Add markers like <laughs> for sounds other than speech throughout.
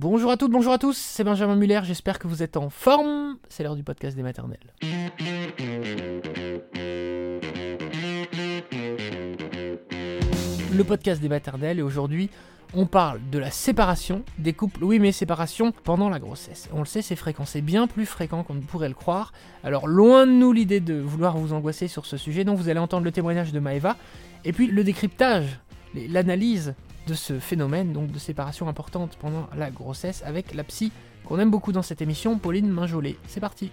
Bonjour à toutes, bonjour à tous, c'est Benjamin Muller, j'espère que vous êtes en forme. C'est l'heure du podcast des maternelles. Le podcast des maternelles et aujourd'hui on parle de la séparation des couples. Oui mais séparation pendant la grossesse. On le sait c'est fréquent, c'est bien plus fréquent qu'on ne pourrait le croire. Alors loin de nous l'idée de vouloir vous angoisser sur ce sujet, donc vous allez entendre le témoignage de Maeva et puis le décryptage, l'analyse de ce phénomène, donc de séparation importante pendant la grossesse, avec la psy qu'on aime beaucoup dans cette émission, Pauline Minjolet. C'est parti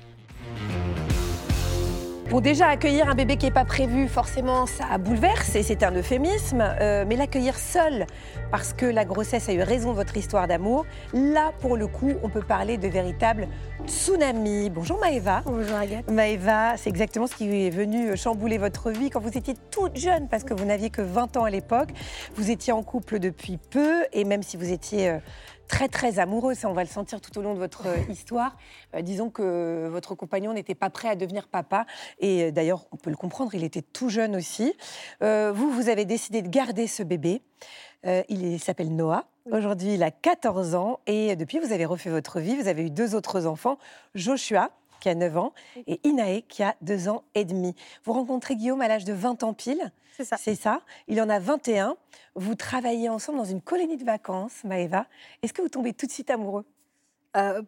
Bon, déjà, accueillir un bébé qui n'est pas prévu, forcément, ça bouleverse et c'est un euphémisme. Euh, mais l'accueillir seul, parce que la grossesse a eu raison de votre histoire d'amour, là, pour le coup, on peut parler de véritable tsunami. Bonjour Maëva. Bonjour Agathe. Maëva, c'est exactement ce qui est venu chambouler votre vie quand vous étiez toute jeune, parce que vous n'aviez que 20 ans à l'époque. Vous étiez en couple depuis peu, et même si vous étiez euh, très très amoureux, ça on va le sentir tout au long de votre euh, histoire. Euh, disons que votre compagnon n'était pas prêt à devenir papa et euh, d'ailleurs on peut le comprendre, il était tout jeune aussi. vous, vous avez décidé de garder ce bébé. il s'appelle Noah. Aujourd'hui, il a 14 ans et depuis, vous avez refait votre vie. Vous avez eu deux autres enfants, Joshua, qui a 9 ans, et Inae, qui a 2 ans et demi. Vous rencontrez Guillaume à l'âge de 20 ans pile. C'est ça. C'est ça. Il en a 21. Vous travaillez ensemble dans une colonie de vacances, Maëva. Est-ce que vous tombez tout de suite amoureux? Euh,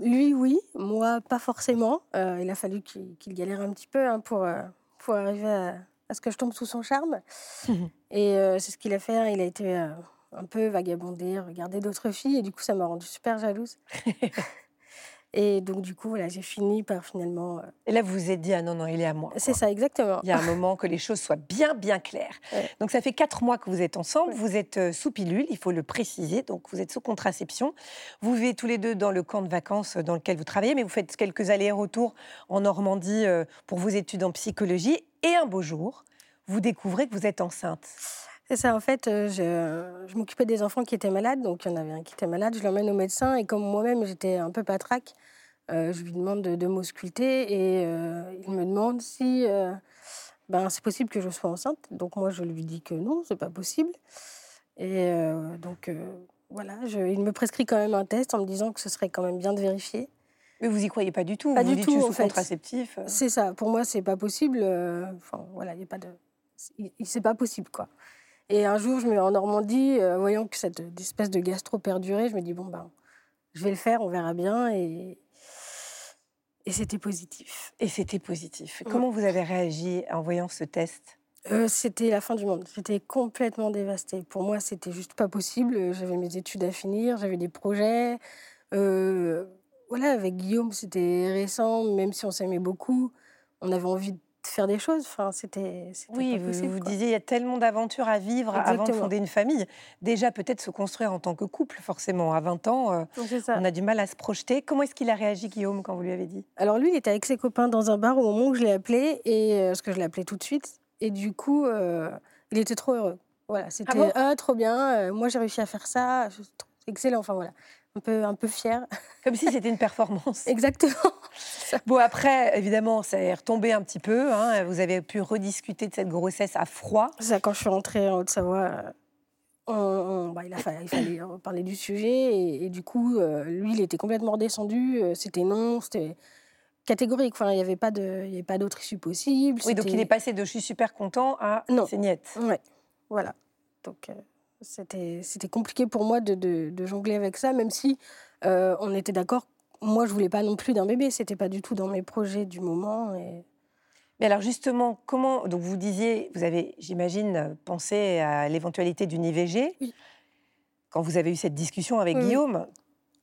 Lui, oui. Moi, pas forcément. Euh, il a fallu qu'il galère un petit peu hein, pour, euh, pour arriver à, ce que je tombe sous son charme. <laughs> et c'est ce qu'il a fait. Hein. Il a été un peu vagabondé, regarder d'autres filles. Et du coup, ça m'a rendu super jalouse. <laughs> Et donc, du coup, voilà, j'ai fini par finalement. Euh, et là, vous vous êtes dit, ah non, non, il est à moi. C'est ça, exactement. Il y a un moment que les choses soient bien, bien claires. <laughs> Donc, ça fait quatre mois que vous êtes ensemble. Vous êtes euh, sous pilule, il faut le préciser. Donc, vous êtes sous contraception. Vous vivez tous les deux dans le camp de vacances dans lequel vous travaillez, mais vous faites quelques allers-retours en Normandie euh, pour vos études en psychologie. Et un beau jour, vous découvrez que vous êtes enceinte. C'est ça, en fait, je, je m'occupais des enfants qui étaient malades, donc il y en avait un qui était malade, je l'emmène au médecin, et comme moi-même j'étais un peu patraque, euh, je lui demande de, de m'ausculter et euh, il me demande si euh, ben, c'est possible que je sois enceinte. Donc moi, je lui dis que non, c'est pas possible. Et donc voilà, je, il me prescrit quand même un test en me disant que ce serait quand même bien de vérifier. Mais vous y croyez pas du tout Pas du tout. Sous contraceptif. C'est ça. Pour moi, c'est pas possible. Enfin voilà, il y a pas de. C'est pas possible quoi. Et un jour, je me mets en Normandie, voyant que cette espèce de gastro perdurait, je me dis bon ben, je vais le faire, on verra bien. Et, et c'était positif. Et c'était positif. Comment vous avez réagi en voyant ce test? Euh, C'était la fin du monde. J'étais complètement dévastée. Pour moi, c'était juste pas possible. J'avais mes études à finir, j'avais des projets. Euh, voilà, avec Guillaume, c'était récent, même si on s'aimait beaucoup. On avait envie de faire des choses. Enfin, c'était. Oui, vous, vous disiez, il y a tellement d'aventures à vivre avant de fonder une famille. Déjà, peut-être se construire en tant que couple, forcément. À 20 ans, euh, on a du mal à se projeter. Comment est-ce qu'il a réagi, Guillaume, quand vous lui avez dit? Alors, lui, il était avec ses copains dans un bar au moment où je l'ai appelé, et, euh, parce que je l'ai appelé tout de suite. Et du coup, euh, il était trop heureux. Voilà, c'était ah, trop bien. moi, j'ai réussi à faire ça. Excellent. Enfin, voilà un peu, un peu fière. <laughs> Comme si c'était une performance. Exactement. <laughs> Bon, après, évidemment, ça est retombé un petit peu. Hein. Vous avez pu rediscuter de cette grossesse à froid. Ça, quand je suis rentrée en Haute-Savoie, euh, bah, il, a fallu, il, fallait parler du sujet. Et, du coup, euh, lui, il était complètement redescendu. Euh, c'était non, c'était catégorique. Enfin, il n'y avait pas d'autre issue possible. Oui, donc il est passé de je suis super content à c'est niet. Oui, voilà. Donc c'était compliqué pour moi de, de, jongler avec ça, même si euh, on était d'accord. Moi, je voulais pas non plus d'un bébé. C'était pas du tout dans mes projets du moment. Et... Mais alors justement, comment donc vous disiez, vous avez, j'imagine, pensé à l'éventualité d'une IVG oui. quand vous avez eu cette discussion avec Guillaume.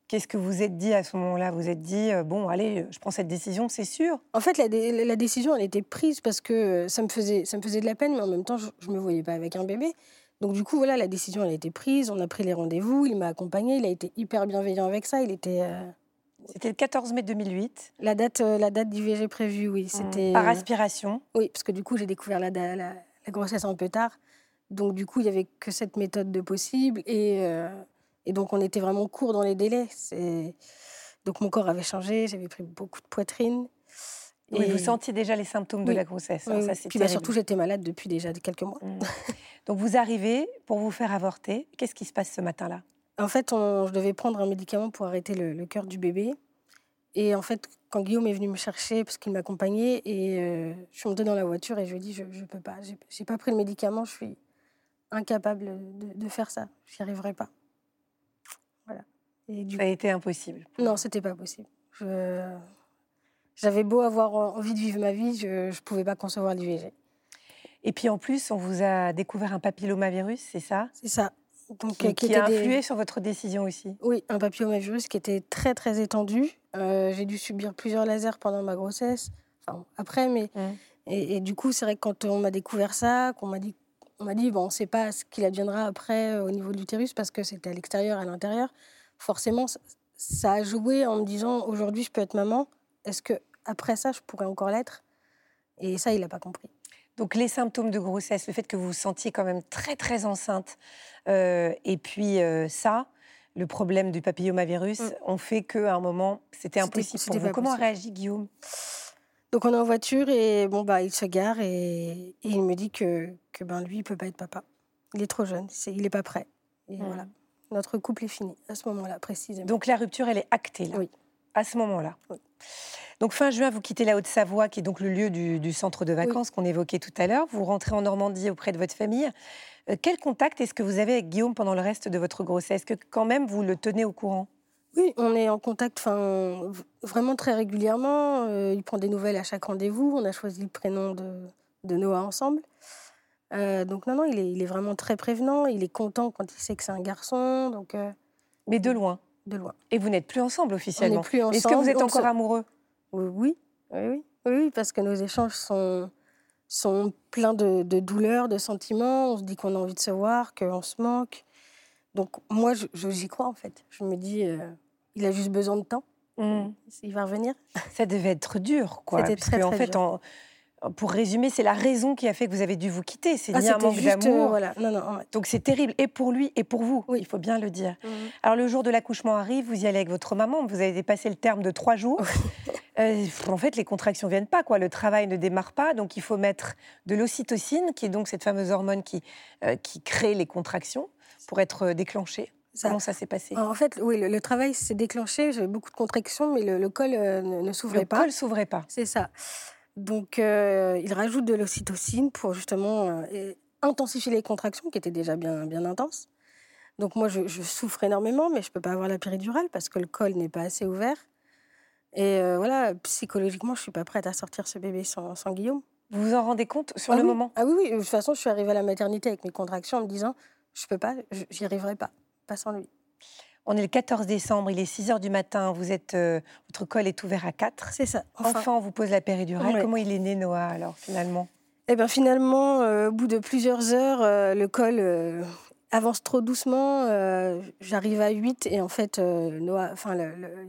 Qu'est-ce que vous êtes dit à ce moment-là? Vous êtes dit, euh, bon, allez, je prends cette décision, c'est sûr En fait, la, la, décision, elle était prise parce que ça me, faisait, ça me faisait de la peine, mais en même temps, je ne me voyais pas avec un bébé. Donc du coup, voilà, la décision elle a été prise, on a pris les rendez-vous, il m'a accompagné, il a été hyper bienveillant avec ça, il était... Euh, c'était le 14 mai 2008. La date, euh, la date d'IVG prévue, oui. Mmh. C'était par aspiration. Oui, parce que du coup, j'ai découvert la, la, grossesse un peu tard. Donc du coup, il y avait que cette méthode de possible et, euh, et donc on était vraiment court dans les délais. Donc mon corps avait changé, j'avais pris beaucoup de poitrine. Et... vous sentiez déjà les symptômes de la grossesse. Hein, ça, Puis bah, surtout, j'étais malade depuis déjà quelques mois. Mmh. Donc vous arrivez pour vous faire avorter. Qu'est-ce qui se passe ce matin-là? En fait, on, je devais prendre un médicament pour arrêter le, le cœur du bébé. Et en fait, quand Guillaume est venu me chercher, parce qu'il m'accompagnait, et euh, je suis montée dans la voiture et je lui ai dit Je ne peux pas, j'ai j'ai pas pris le médicament, je suis incapable de, de faire ça, j'y arriverai pas. Voilà. Et du Ça a été impossible. non, c'était pas possible. Je- J'avais beau avoir envie de vivre ma vie, je ne pouvais pas concevoir l'IVG. Et puis en plus, on vous a découvert un papillomavirus, c'est ça? C'est ça. Donc, Qui, euh, qui a des- influé sur votre décision aussi? Oui, un papillomavirus qui était très très étendu. Euh, j'ai dû subir plusieurs lasers pendant ma grossesse. Enfin, après, mais Mm. et, et du coup, c'est vrai que quand on m'a découvert ça, qu'on m'a dit, on m'a dit bon, on ne sait pas ce qu'il adviendra après euh, au niveau de l'utérus parce que c'était à l'extérieur, à l'intérieur. Forcément, ça a joué en me disant aujourd'hui, je peux être maman. Est-ce que après ça, je pourrais encore l'être? Et ça, il n'a pas compris. Donc les symptômes de grossesse, le fait que vous vous sentiez quand même très très enceinte, euh, et puis euh, ça, le problème du papillomavirus, Mm. ont fait qu'à un moment, c'était impossible pour vous. Comment a réagi Guillaume? Donc on est en voiture et bon bah il se gare et, et il me dit que, que ben lui il peut pas être papa. Il est trop jeune, il est pas prêt. Et Mhm. voilà, notre couple est fini à ce moment-là précisément. Donc la rupture, elle est actée là, Oui. À ce moment-là. Oui. Donc fin juin, vous quittez la Haute-Savoie, qui est donc le lieu du, du centre de vacances qu'on évoquait tout à l'heure. Vous rentrez en Normandie auprès de votre famille. Euh, quel contact est-ce que vous avez avec Guillaume pendant le reste de votre grossesse? Est-ce que quand même vous le tenez au courant? Oui, on est en contact vraiment très régulièrement. Euh, il prend des nouvelles à chaque rendez-vous. On a choisi le prénom de, de Noah ensemble. Euh, donc non non, il est, il est vraiment très prévenant. Il est content quand il sait que c'est un garçon. Donc Mais de loin. De. Et vous n'êtes plus ensemble On officiellement. n'est plus ensemble. Est-ce que vous êtes on encore se- amoureux? Oui, oui, oui, oui, parce que nos échanges sont, sont pleins de, de douleurs, de sentiments. On se dit qu'on a envie de se voir, qu'on se manque. Donc moi, je- je- j'y crois en fait. Je me dis, euh, il a juste besoin de temps. Hmm. Il va revenir. Ça devait être dur, quoi. C'était très, en très fait, dur. en- pour résumer, c'est la raison qui a fait que vous avez dû vous quitter. C'est Ah, ni un manque juste, d'amour. euh, voilà. Non, non. ouais. Donc c'est terrible, et pour lui, et pour vous, Oui. il faut bien le dire. Alors le jour de l'accouchement arrive, vous y allez avec votre maman, vous avez dépassé le terme de trois jours. <laughs> Euh, en fait, les contractions viennent pas, quoi. Le travail ne démarre pas, donc il faut mettre de l'ocytocine, qui est donc cette fameuse hormone qui, euh, qui crée les contractions, pour être euh, déclenchée. Ça- Comment ça s'est passé? En fait, oui, le, le travail s'est déclenché. J'avais beaucoup de contractions, mais le, le col euh, ne, ne s'ouvrait Le pas. col s'ouvrait pas. C'est ça. Donc, euh, il rajoute de l'ocytocine pour justement euh, intensifier les contractions qui étaient déjà bien, bien intenses. Donc, moi, je, je souffre énormément, mais je ne peux pas avoir la péridurale parce que le col n'est pas assez ouvert. Et euh, voilà, psychologiquement, je ne suis pas prête à sortir ce bébé sans, sans Guillaume. Vous vous en rendez compte sur ah le oui. moment? Ah oui, oui, de toute façon, je suis arrivée à la maternité avec mes contractions en me disant je peux pas, j'y arriverai pas, pas sans lui. On est le 14 décembre, il est 6 heures du matin, vous êtes, euh, votre col est ouvert à 4. C'est ça. Enfin, on vous pose la péridurale. Comment il est né, Noah, alors, finalement? Et bien finalement, euh, au bout de plusieurs heures, euh, le col avance trop doucement. J'arrive à 8 et en fait, Noah, enfin,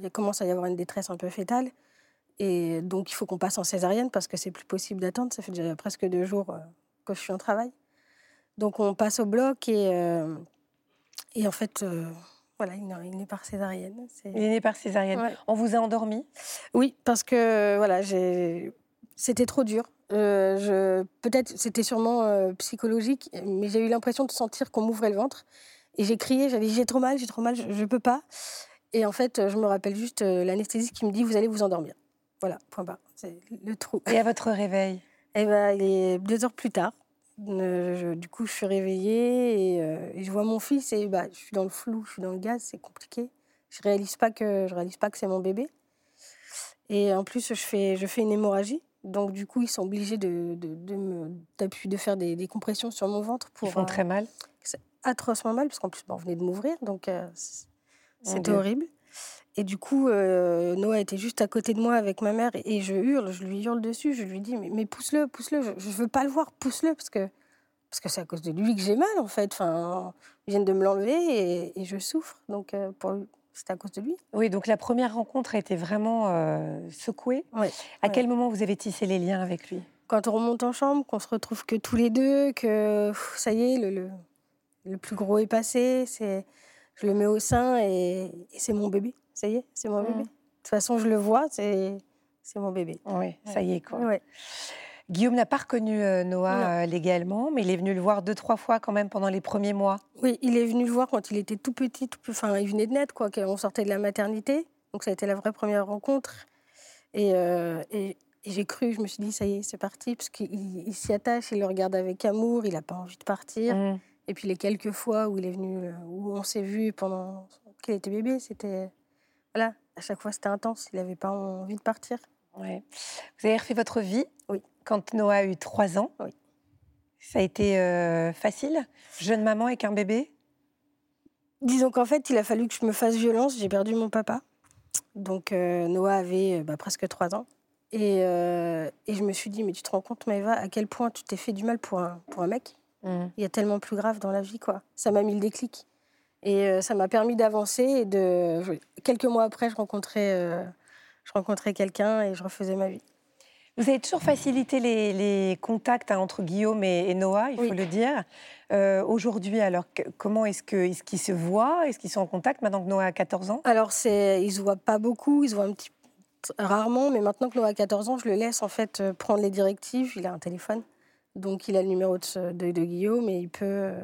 il commence à y avoir une détresse un peu fétale. Et donc, il faut qu'on passe en césarienne parce que c'est plus possible d'attendre. Ça fait déjà presque deux jours que je suis en travail. Donc, on passe au bloc et, et en fait, voilà, il est est par césarienne. Il est né par césarienne. Ouais. On vous a endormi Oui, parce que voilà, j'ai... c'était trop dur. Euh, je... Peut-être c'était sûrement euh, psychologique, mais j'ai eu l'impression de sentir qu'on m'ouvrait le ventre. Et j'ai crié, j'avais dit j'ai trop mal, j'ai trop mal, je ne peux pas. Et en fait, je me rappelle juste euh, l'anesthésiste qui me dit vous allez vous endormir. Voilà, point barre. C'est le trou. Et à votre réveil Et ben, il est deux heures plus tard. Je- du coup, je suis réveillée et, euh, et je vois mon fils et bah, je suis dans le flou, je suis dans le gaz, c'est compliqué. Je réalise pas que je réalise pas que c'est mon bébé. Et en plus, je fais, je fais une hémorragie. Donc, du coup, ils sont obligés de, de, de, me, de faire des, des compressions sur mon ventre Ils pour font euh, très mal. atrocement mal, parce qu'en plus, bah, on venait de m'ouvrir, donc euh, c'était horrible. Et du coup, euh, Noah était juste à côté de moi avec ma mère et, je hurle, je lui hurle dessus, je lui dis mais, mais pousse-le, pousse-le, je, je veux pas le voir, pousse-le parce que parce que c'est à cause de lui que j'ai mal en fait. Enfin, ils viennent de me l'enlever et, et je souffre, donc euh, pour c'est à cause de lui. Oui, donc la première rencontre a été vraiment euh, secouée. Ouais, À ouais. quel moment vous avez tissé les liens avec lui? Quand on remonte en chambre, qu'on se retrouve que tous les deux, que pff, ça y est, le, le, le plus gros est passé, c'est je le mets au sein et, et c'est mon bébé. Ça y est, c'est mon bébé. De toute façon, je le vois, c'est c'est mon bébé. Oui, ça y est, quoi. Ouais. Guillaume n'a pas reconnu euh, Noah euh, légalement, mais il est venu le voir deux, trois fois quand même pendant les premiers mois. Oui, il est venu le voir quand il était tout petit, tout, enfin, il venait de naître, quoi. On sortait de la maternité, donc ça a été la vraie première rencontre. Et, euh, et, j'ai cru, je me suis dit, ça y est, c'est parti, parce qu'il s'y attache, il le regarde avec amour, il n'a pas envie de partir. Mmh. Et puis les quelques fois où il est venu, où on s'est vu pendant qu'il était bébé, c'était. Voilà, à chaque fois c'était intense, il n'avait pas envie de partir. Ouais. Vous avez refait votre vie Oui quand Noah a eu trois ans. Oui. Ça a été euh, facile? Jeune maman avec un bébé? Disons qu'en fait, il a fallu que je me fasse violence. J'ai perdu mon papa. Donc euh, Noah avait euh, bah, presque trois ans. Et, et, je me suis dit, mais tu te rends compte, Maëva, à quel point tu t'es fait du mal pour un, pour un mec? Mmh. Il y a tellement plus grave dans la vie, quoi. Ça m'a mis le déclic. Et ça m'a permis d'avancer. Et de... Quelques mois après, je rencontrais, je rencontrais quelqu'un et je refaisais ma vie. Vous avez toujours facilité les, contacts hein, entre Guillaume et, Noah, il faut le dire. Euh, aujourd'hui, alors, comment est-ce qu'ils est se voient? Est-ce qu'ils sont en contact maintenant que Noah a 14 ans? Alors, ils ne se voient pas beaucoup, ils se voient un petit rarement, mais maintenant que Noah a 14 ans, je le laisse en fait euh, prendre les directives. Il a un téléphone, donc il a le numéro de, de, Guillaume et il peut, euh,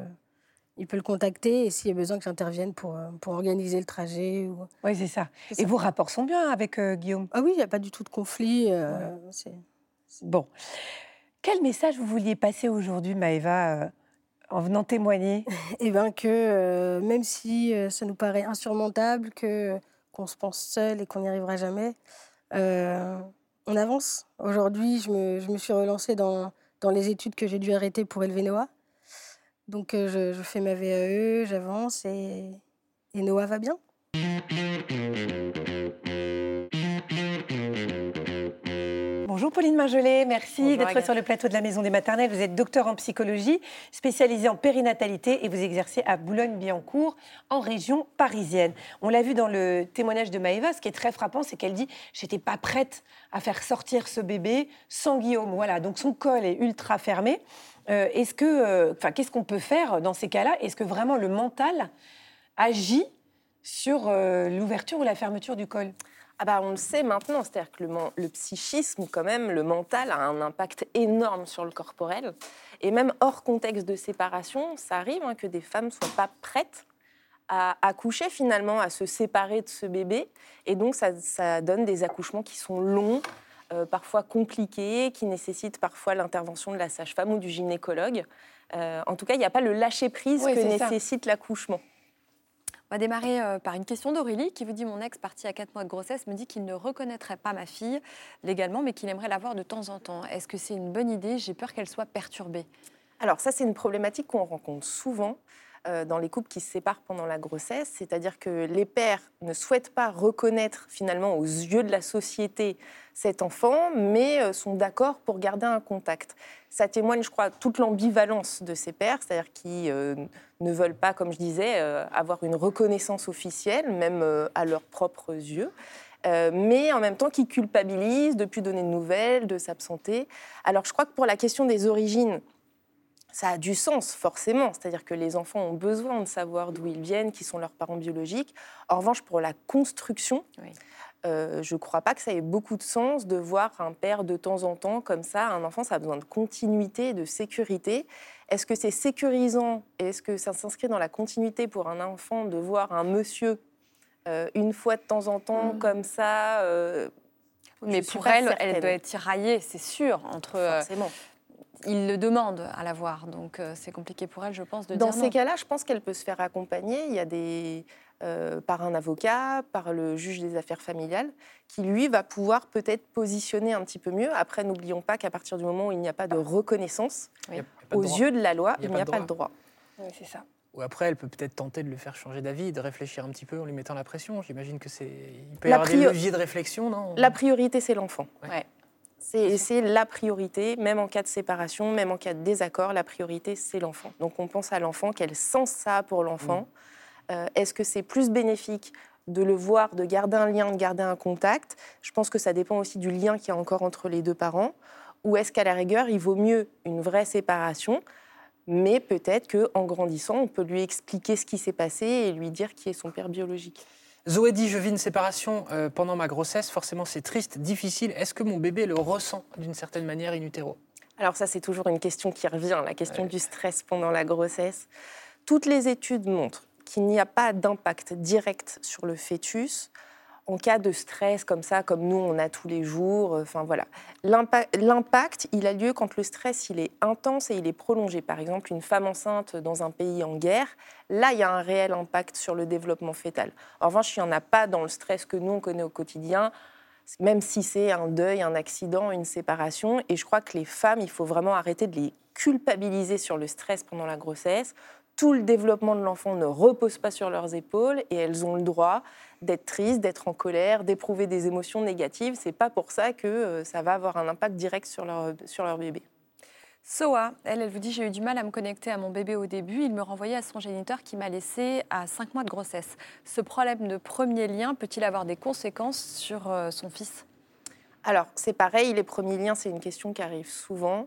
il peut le contacter et s'il y a besoin que j'intervienne pour, pour organiser le trajet. Ou... Oui, c'est ça. Et vos rapports sont bien avec Guillaume? Ah oui, il n'y a pas du tout de conflit. Bon. Quel message vous vouliez passer aujourd'hui, Maëva, euh, en venant témoigner? <laughs> Eh bien que euh, même si euh, ça nous paraît insurmontable, que qu'on se pense seul et qu'on n'y arrivera jamais, on avance. Aujourd'hui, je me, je me, suis relancée dans, dans les études que j'ai dû arrêter pour élever Noah. Donc je, je, fais ma VAE, j'avance et, et Noah va bien. Bonjour Pauline Marjolais, merci d'être sur le plateau de la Maison des Maternelles. Vous êtes docteur en psychologie, spécialisée en périnatalité et vous exercez à Boulogne-Billancourt, en région parisienne. On l'a vu dans le témoignage de Maëva, ce qui est très frappant, c'est qu'elle dit « j'étais pas prête à faire sortir ce bébé sans Guillaume ». Voilà, donc son col est ultra fermé. Euh, est-ce que, euh, enfin, qu'est-ce qu'on peut faire dans ces cas-là? Est-ce que vraiment le mental agit sur euh, l'ouverture ou la fermeture du col? Ah bah, on le sait maintenant, c'est-à-dire que le, psychisme, quand même, le mental a un impact énorme sur le corporel. Et même hors contexte de séparation, ça arrive hein, que des femmes ne soient pas prêtes à accoucher finalement, à se séparer de ce bébé. Et donc ça, donne des accouchements qui sont longs, euh, parfois compliqués, qui nécessitent parfois l'intervention de la sage-femme ou du gynécologue. Euh, en tout cas, il n'y a pas le lâcher-prise que nécessite l'accouchement. On va démarrer euh, par une question d'Aurélie qui vous dit Mon ex, parti à 4 mois de grossesse, me dit qu'il ne reconnaîtrait pas ma fille légalement, mais qu'il aimerait la voir de temps en temps. Est-ce que c'est une bonne idée? J'ai peur qu'elle soit perturbée. Alors, ça, c'est une problématique qu'on rencontre souvent. Euh, dans les couples qui se séparent pendant la grossesse, c'est-à-dire que les pères ne souhaitent pas reconnaître finalement aux yeux de la société cet enfant, mais euh, sont d'accord pour garder un contact. Ça témoigne, je crois, toute l'ambivalence de ces pères, c'est-à-dire qui ne veulent pas, comme je disais, avoir une reconnaissance officielle, même à leurs propres yeux. mais en même temps qui culpabilisent de plus donner de nouvelles, de s'absenter. Alors je crois que pour la question des origines, ça a du sens, forcément. C'est-à-dire que les enfants ont besoin de savoir d'où ils viennent, qui sont leurs parents biologiques. En revanche, pour la construction, euh, je ne crois pas que ça ait beaucoup de sens de voir un père de temps en temps comme ça. Un enfant, ça a besoin de continuité, de sécurité. Est-ce que c'est sécurisant et est-ce que ça s'inscrit dans la continuité pour un enfant de voir un monsieur euh, une fois de temps en temps mmh. comme ça euh, Mais pour elle, elle doit être tiraillée, c'est sûr, entre Forcément il le demande à la voir. Donc c'est compliqué pour elle, je pense, de Dans dire ces cas-là, je pense qu'elle peut se faire accompagner. Il y a des, euh, par un avocat, par le juge des affaires familiales, qui lui va pouvoir peut-être positionner un petit peu mieux. Après, n'oublions pas qu'à partir du moment où il n'y a pas de reconnaissance, aux yeux de la loi, il n'y a, pas, de droit. Oui, c'est ça. Ou après, elle peut peut-être tenter de le faire changer d'avis, de réfléchir un petit peu en lui mettant la pression. J'imagine que c'est. Il peut y avoir des leviers de réflexion, non? La priorité, c'est l'enfant. Ouais. C'est la priorité, même en cas de séparation, même en cas de désaccord, la priorité, c'est l'enfant. Donc on pense à l'enfant, quel sens ça a pour l'enfant mm. Euh, Est-ce que c'est plus bénéfique de le voir, de garder un lien, de garder un contact? Je pense que ça dépend aussi du lien qu'il y a encore entre les deux parents. Ou est-ce qu'à la rigueur, il vaut mieux une vraie séparation mais peut-être qu'en grandissant, on peut lui expliquer ce qui s'est passé et lui dire qui est son père biologique? Zoé dit, je vis une séparation pendant ma grossesse, forcément c'est triste, difficile. Est-ce que mon bébé le ressent d'une certaine manière in utero? Alors ça, c'est toujours une question qui revient, la question du stress pendant la grossesse. Toutes les études montrent qu'il n'y a pas d'impact direct sur le fœtus en cas de stress comme ça, comme nous on a tous les jours. Enfin voilà, l'impact, il a lieu quand le stress il est intense et il est prolongé. Par exemple, une femme enceinte dans un pays en guerre, là il y a un réel impact sur le développement fœtal. En revanche, il n'y en a pas dans le stress que nous on connaît au quotidien même si c'est un deuil, un accident, une séparation. Et je crois que les femmes, il faut vraiment arrêter de les culpabiliser sur le stress pendant la grossesse. Tout le développement de l'enfant ne repose pas sur leurs épaules et elles ont le droit d'être tristes, d'être en colère, d'éprouver des émotions négatives. C'est pas pour ça que euh, ça va avoir un impact direct sur leur, sur leur bébé. Soa, elle, elle vous dit J'ai eu du mal à me connecter à mon bébé au début. Il me renvoyait à son géniteur qui m'a laissé à 5 mois de grossesse. Ce problème de premier lien peut-il avoir des conséquences sur euh, son fils? Alors, c'est pareil, les premiers liens, c'est une question qui arrive souvent.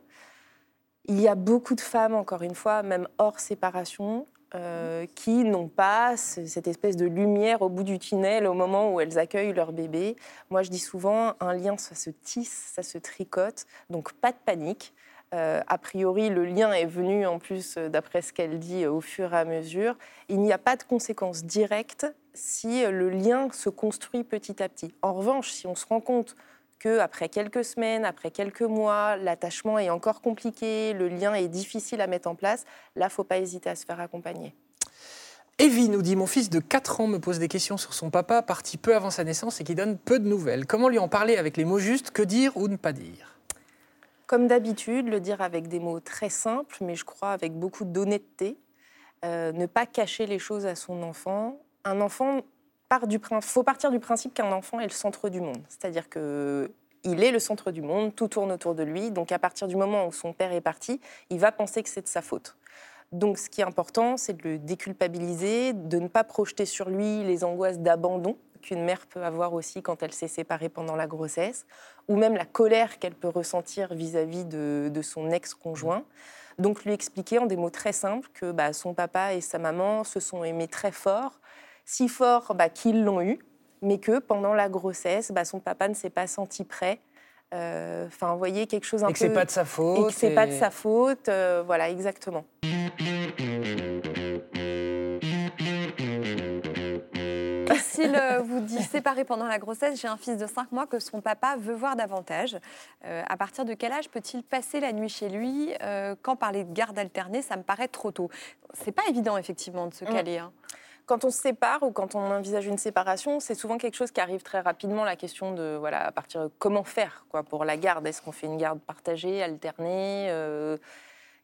Il y a beaucoup de femmes, encore une fois, même hors séparation, euh, qui n'ont pas cette espèce de lumière au bout du tunnel au moment où elles accueillent leur bébé. Moi, je dis souvent, un lien, ça se tisse, ça se tricote, donc pas de panique. Euh, a priori, le lien est venu, en plus, d'après ce qu'elle dit, au fur et à mesure. Il n'y a pas de conséquences directes si le lien se construit petit à petit. En revanche, si on se rend compte qu'après quelques semaines, après quelques mois, l'attachement est encore compliqué, le lien est difficile à mettre en place, là, il ne faut pas hésiter à se faire accompagner. Evie nous dit Mon fils de 4 ans me pose des questions sur son papa, parti peu avant sa naissance et qui donne peu de nouvelles. Comment lui en parler avec les mots justes Que dire ou ne pas dire? Comme d'habitude, le dire avec des mots très simples, mais je crois avec beaucoup d'honnêteté. Euh, ne pas cacher les choses à son enfant. Un enfant part faut partir du principe qu'un enfant est le centre du monde. C'est-à-dire que il est le centre du monde, tout tourne autour de lui. Donc à partir du moment où son père est parti, il va penser que c'est de sa faute. Donc ce qui est important, c'est de le déculpabiliser, de ne pas projeter sur lui les angoisses d'abandon qu'une mère peut avoir aussi quand elle s'est séparée pendant la grossesse, ou même la colère qu'elle peut ressentir vis-à-vis de, son ex-conjoint. Donc lui expliquer en des mots très simples que bah, son papa et sa maman se sont aimés très fort, si fort bah, qu'ils l'ont eu, mais que pendant la grossesse, bah, son papa ne s'est pas senti prêt. Euh, enfin, vous voyez, quelque chose un et que c'est pas de sa faute. Et que c'est pas de sa faute. Euh, voilà, exactement. S'il euh, vous dit séparé pendant la grossesse, j'ai un fils de 5 mois que son papa veut voir davantage. Euh, à partir de quel âge peut-il passer la nuit chez lui euh, Quand parler de garde alternée, ça me paraît trop tôt? C'est pas évident effectivement de se mm. caler. Hein. Quand on se sépare ou quand on envisage une séparation, c'est souvent quelque chose qui arrive très rapidement. La question de voilà, à partir de comment faire quoi pour la garde. Est-ce qu'on fait une garde partagée, alternée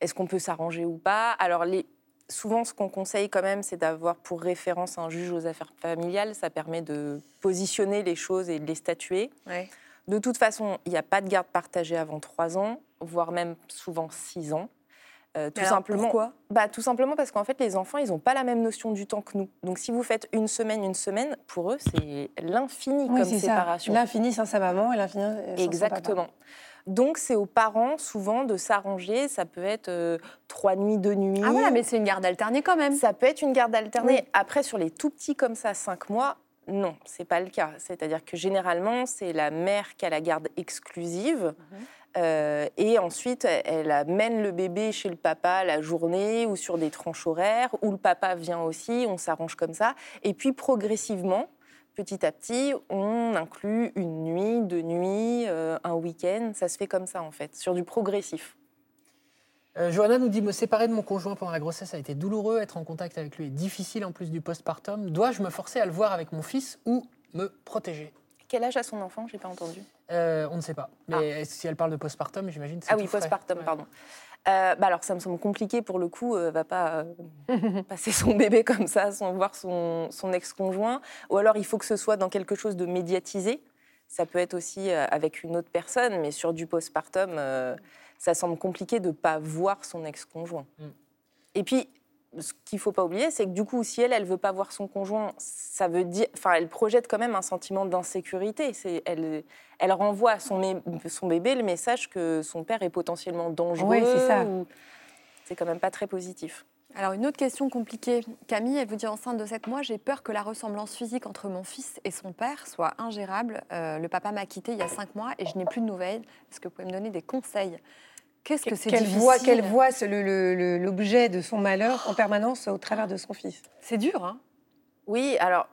Est-ce qu'on peut s'arranger ou pas? Alors les souvent, ce qu'on conseille quand même, c'est d'avoir pour référence un juge aux affaires familiales. Ça permet de positionner les choses et de les statuer. De toute façon, il n'y a pas de garde partagée avant 3 ans, voire même souvent 6 ans. Euh, tout simplement. Pourquoi? Bah, Tout simplement parce qu'en fait, les enfants, ils n'ont pas la même notion du temps que nous. Donc, si vous faites une semaine, une semaine, pour eux, c'est l'infini comme séparation. L'infini sans sa maman et l'infini sans Exactement. Donc, c'est aux parents souvent de s'arranger. Ça peut être euh, trois nuits, deux nuits. Ah voilà, mais c'est une garde alternée quand même. Ça peut être une garde alternée. Après, sur les tout petits comme ça, cinq mois, non, c'est pas le cas. C'est-à-dire que généralement, c'est la mère qui a la garde exclusive. Mhm. Euh, et ensuite, elle amène le bébé chez le papa la journée ou sur des tranches horaires, où le papa vient aussi, on s'arrange comme ça. Et puis progressivement, petit à petit, on inclut une nuit, deux nuits, euh, un week-end. Ça se fait comme ça, en fait, sur du progressif. Euh, Johanna nous dit Me séparer de mon conjoint pendant la grossesse a été douloureux. Être en contact avec lui est difficile en plus du postpartum. Dois-je me forcer à le voir avec mon fils ou me protéger? Quel âge a son enfant? J'ai pas entendu. Euh, on ne sait pas. Mais ah. si elle parle de postpartum, j'imagine. Ah oui, postpartum, pardon. Euh, bah alors, ça me semble compliqué pour le coup. Euh, va pas euh, <laughs> passer son bébé comme ça sans voir son, son ex-conjoint. Ou alors, il faut que ce soit dans quelque chose de médiatisé. Ça peut être aussi avec une autre personne, mais sur du postpartum, ça semble compliqué de ne pas voir son ex-conjoint. Mm. Et puis, ce qu'il ne faut pas oublier, c'est que du coup, si elle, elle veut pas voir son conjoint, ça veut dire, enfin, elle projette quand même un sentiment d'insécurité. C'est, elle, elle renvoie à son, son bébé le message que son père est potentiellement dangereux. Oui, c'est ça. C'est quand même pas très positif. Alors une autre question compliquée. Camille, elle vous dit enceinte de 7 mois, j'ai peur que la ressemblance physique entre mon fils et son père soit ingérable. Euh, le papa m'a quitté il y a 5 mois et je n'ai plus de nouvelles. Est-ce que vous pouvez me donner des conseils? Qu'est-ce que c'est Qu'elle difficile voit, qu'elle voit l'objet de son malheur en permanence au travers de son fils? C'est dur, hein? Oui, alors,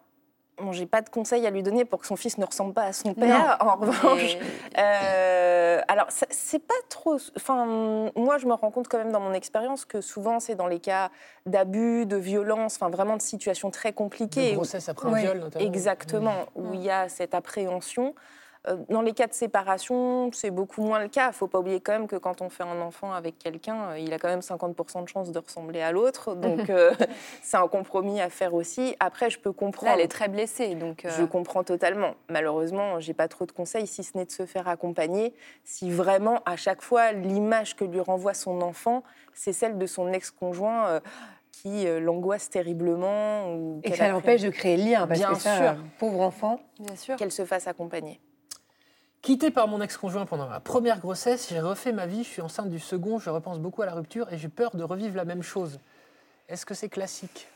bon, j'ai pas de conseils à lui donner pour que son fils ne ressemble pas à son père. En revanche, Mais- Euh, alors, c'est pas trop. Enfin, moi, je me rends compte quand même dans mon expérience que souvent, c'est dans les cas d'abus, de violence, enfin, vraiment de situations très compliquées. De grossesse après un Oui, viol, notamment. Exactement, où il y a cette appréhension. Euh, Dans les cas de séparation, c'est beaucoup moins le cas. Il ne faut pas oublier quand même que quand on fait un enfant avec quelqu'un, euh, il a quand même 50% de chances de ressembler à l'autre. Donc, <laughs> euh, <laughs> c'est un compromis à faire aussi. Après, je peux comprendre. Là, elle est très blessée, donc. euh, Je comprends totalement. Malheureusement, j'ai pas trop de conseils, si ce n'est de se faire accompagner. Si vraiment, à chaque fois, l'image que lui renvoie son enfant, c'est celle de son ex-conjoint euh, qui l'angoisse terriblement. Ou Et ça l'empêche de créer le lien, parce Bien que ça, sûr. pauvre enfant. Qu'elle se fasse accompagner. Quitté par mon ex-conjoint pendant ma première grossesse, j'ai refait ma vie, je suis enceinte du second, je repense beaucoup à la rupture et j'ai peur de revivre la même chose. Est-ce que c'est classique?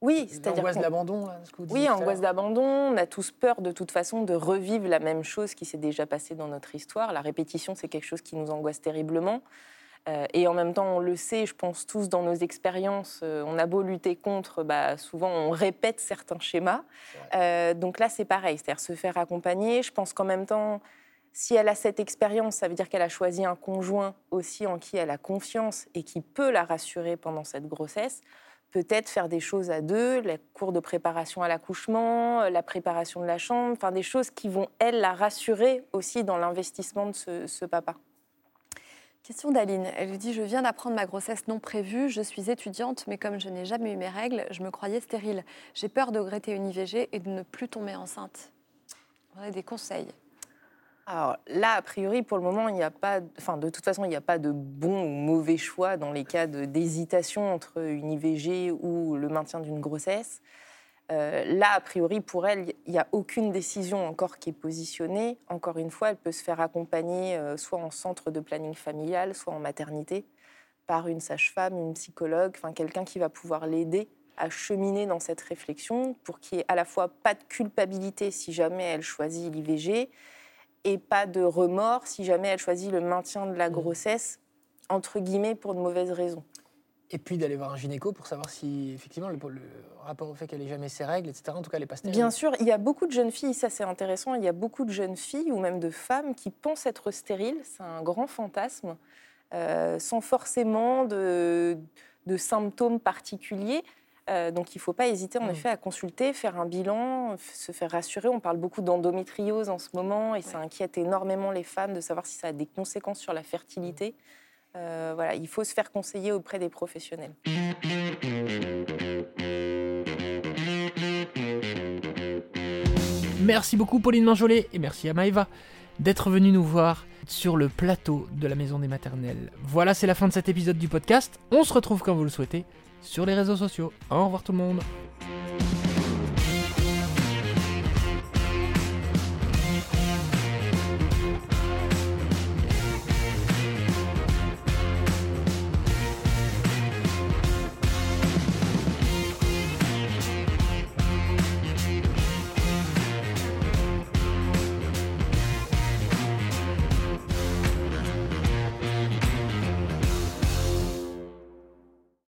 Oui, c'est-à-dire. L'angoisse qu'on- d'abandon, là, ce que vous Oui, angoisse d'abandon. On a tous peur de toute façon de revivre la même chose qui s'est déjà passée dans notre histoire. La répétition, c'est quelque chose qui nous angoisse terriblement. Euh, et en même temps, on le sait, je pense tous dans nos expériences, euh, on a beau lutter contre, bah, souvent on répète certains schémas. Euh, donc là, c'est pareil, c'est-à-dire se faire accompagner. Je pense qu'en même temps, si elle a cette expérience, ça veut dire qu'elle a choisi un conjoint aussi en qui elle a confiance et qui peut la rassurer pendant cette grossesse peut-être faire des choses à deux, les cours de préparation à l'accouchement, la préparation de la chambre, enfin des choses qui vont, elle, la rassurer aussi dans l'investissement de ce, ce papa. Question d'Aline. Elle dit Je viens d'apprendre ma grossesse non prévue. Je suis étudiante, mais comme je n'ai jamais eu mes règles, je me croyais stérile. J'ai peur de regretter une IVG et de ne plus tomber enceinte. On a des conseils. Alors là, a priori, pour le moment, il n'y a pas, enfin de toute façon, il n'y a pas de bon ou mauvais choix dans les cas d'hésitation entre une IVG ou le maintien d'une grossesse. Euh, là, a priori, pour elle, il n'y a aucune décision encore qui est positionnée. Encore une fois, elle peut se faire accompagner euh, soit en centre de planning familial, soit en maternité, par une sage-femme, une psychologue, enfin quelqu'un qui va pouvoir l'aider à cheminer dans cette réflexion pour qu'il n'y ait à la fois pas de culpabilité si jamais elle choisit l'IVG et pas de remords si jamais elle choisit le maintien de la grossesse, entre guillemets, pour de mauvaises raisons. Et puis d'aller voir un gynéco pour savoir si, effectivement, le, le rapport au fait qu'elle ait jamais ses règles, etc., en tout cas, elle n'est pas stérile. Bien sûr, il y a beaucoup de jeunes filles, ça c'est intéressant, il y a beaucoup de jeunes filles ou même de femmes qui pensent être stériles, c'est un grand fantasme, euh, sans forcément de, de symptômes particuliers. Euh, donc il ne faut pas hésiter en Mm. effet à consulter, faire un bilan, se faire rassurer. On parle beaucoup d'endométriose en ce moment et ça inquiète énormément les femmes de savoir si ça a des conséquences sur la fertilité. Euh, voilà, il faut se faire conseiller auprès des professionnels. Merci beaucoup Pauline Manjolet et merci à Maëva d'être venue nous voir sur le plateau de la Maison des Maternelles. Voilà, c'est la fin de cet épisode du podcast. On se retrouve quand vous le souhaitez sur les réseaux sociaux. Au revoir tout le monde.